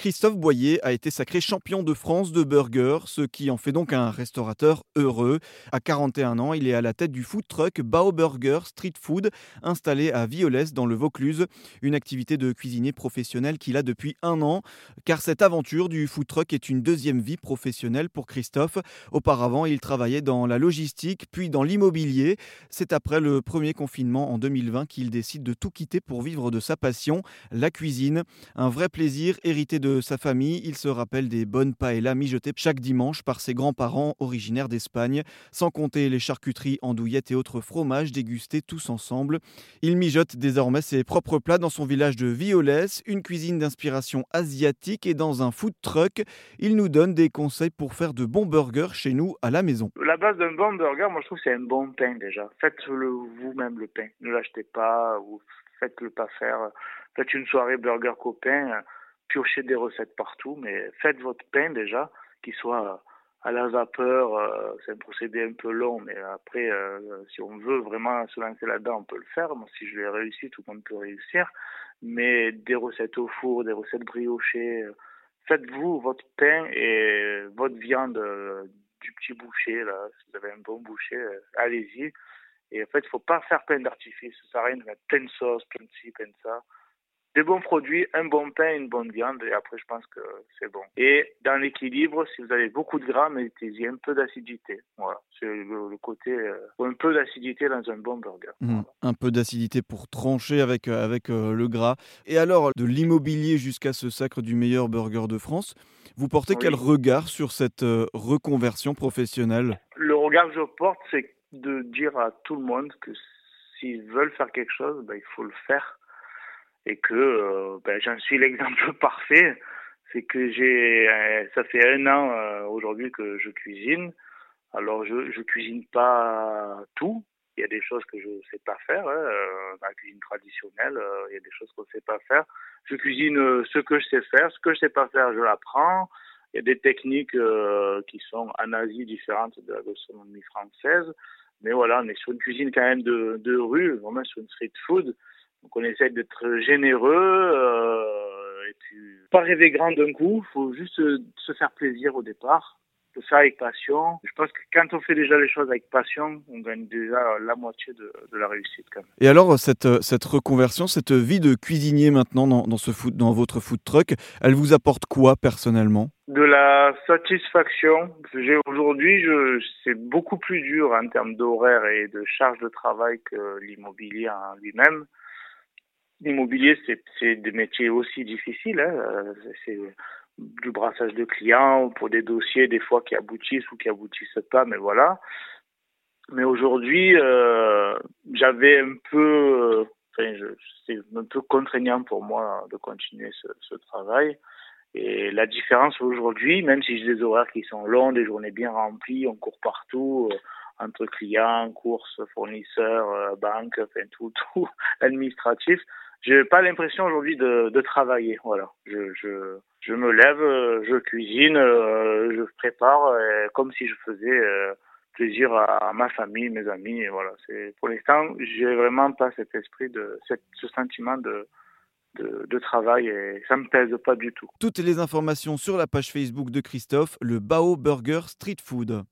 Christophe Boyer a été sacré champion de France de burger, ce qui en fait donc un restaurateur heureux. À 41 ans, il est à la tête du food truck Bao Burger Street Food, installé à Violès dans le Vaucluse, une activité de cuisinier professionnel qu'il a depuis un an, car cette aventure du food truck est une deuxième vie professionnelle pour Christophe. Auparavant, il travaillait dans la logistique, puis dans l'immobilier. C'est après le premier confinement en 2020 qu'il décide de tout quitter pour vivre de sa passion, la cuisine. Un vrai plaisir hérité de sa famille, il se rappelle des bonnes paellas mijotées chaque dimanche par ses grands-parents originaires d'Espagne, sans compter les charcuteries, andouillettes et autres fromages dégustés tous ensemble. Il mijote désormais ses propres plats dans son village de Violès, une cuisine d'inspiration asiatique et dans un food truck. Il nous donne des conseils pour faire de bons burgers chez nous à la maison. La base d'un bon burger, moi je trouve c'est un bon pain déjà. Faites-le vous-même le pain. Ne l'achetez pas ou faites-le pas faire. Faites une soirée burger copain piocher des recettes partout, mais faites votre pain déjà, qu'il soit à la vapeur, euh, c'est un procédé un peu long, mais après, euh, si on veut vraiment se lancer là-dedans, on peut le faire. Moi, si je l'ai réussi, tout le monde peut réussir. Mais des recettes au four, des recettes briochées, euh, faites-vous votre pain et votre viande du petit boucher, là, si vous avez un bon boucher, allez-y. Et en fait, il faut pas faire plein d'artifices. Ça sert à rien de mettre plein de sauce, plein de ci, plein de ça des bons produits, un bon pain, une bonne viande, et après, je pense que c'est bon. Et dans l'équilibre, si vous avez beaucoup de gras, mettez-y un peu d'acidité. Voilà, c'est le, côté, euh, un peu d'acidité dans un bon burger. Mmh. Un peu d'acidité pour trancher avec, euh, avec euh, le gras. Et alors, de l'immobilier jusqu'à ce sacre du meilleur burger de France, vous portez quel regard sur cette reconversion professionnelle? Le regard que je porte, c'est de dire à tout le monde que s'ils veulent faire quelque chose, ben, il faut le faire et que euh, ben, j'en suis l'exemple parfait. C'est que j'ai, euh, ça fait un an euh, aujourd'hui que je cuisine. Alors je je cuisine pas tout. Il y a des choses que je sais pas faire. Hein. La cuisine traditionnelle, il y a des choses qu'on sait pas faire. Je cuisine ce que je sais faire. Ce que je sais pas faire, je l'apprends. Il y a des techniques qui sont en Asie différentes de la gastronomie française. Mais voilà, on est sur une cuisine quand même de, de rue, vraiment sur une street food. Donc on essaie d'être généreux euh, et puis pas rêver grand d'un coup. Il faut juste se faire plaisir au départ. Tout ça avec passion. Je pense que quand on fait déjà les choses avec passion, on gagne déjà la moitié de, de la réussite quand même. Et alors cette, cette reconversion, cette vie de cuisinier maintenant dans, dans, ce food, dans votre food truck, elle vous apporte quoi personnellement? De la satisfaction. J'ai aujourd'hui, c'est beaucoup plus dur en termes d'horaire et de charge de travail que l'immobilier en lui-même. L'immobilier, c'est des métiers aussi difficiles. Hein. Euh, c'est du brassage de clients pour des dossiers des fois qui aboutissent ou qui aboutissent pas, mais voilà. Mais aujourd'hui, euh, j'avais un peu, enfin, c'est un peu contraignant pour moi de continuer ce, travail. Et la différence aujourd'hui, même si j'ai des horaires qui sont longs, des journées bien remplies, on court partout euh, entre clients, courses, fournisseurs, banques, enfin tout, tout administratif j'ai pas l'impression aujourd'hui de, travailler. Voilà, je, me lève, euh, je cuisine, euh, je prépare euh, comme si je faisais plaisir à, ma famille, mes amis. Et voilà, c'est pour l'instant, j'ai vraiment pas cet esprit de ce sentiment de, de, travail et ça me pèse pas du tout. Toutes les informations sur la page Facebook de Christophe, le Bao Burger Street Food.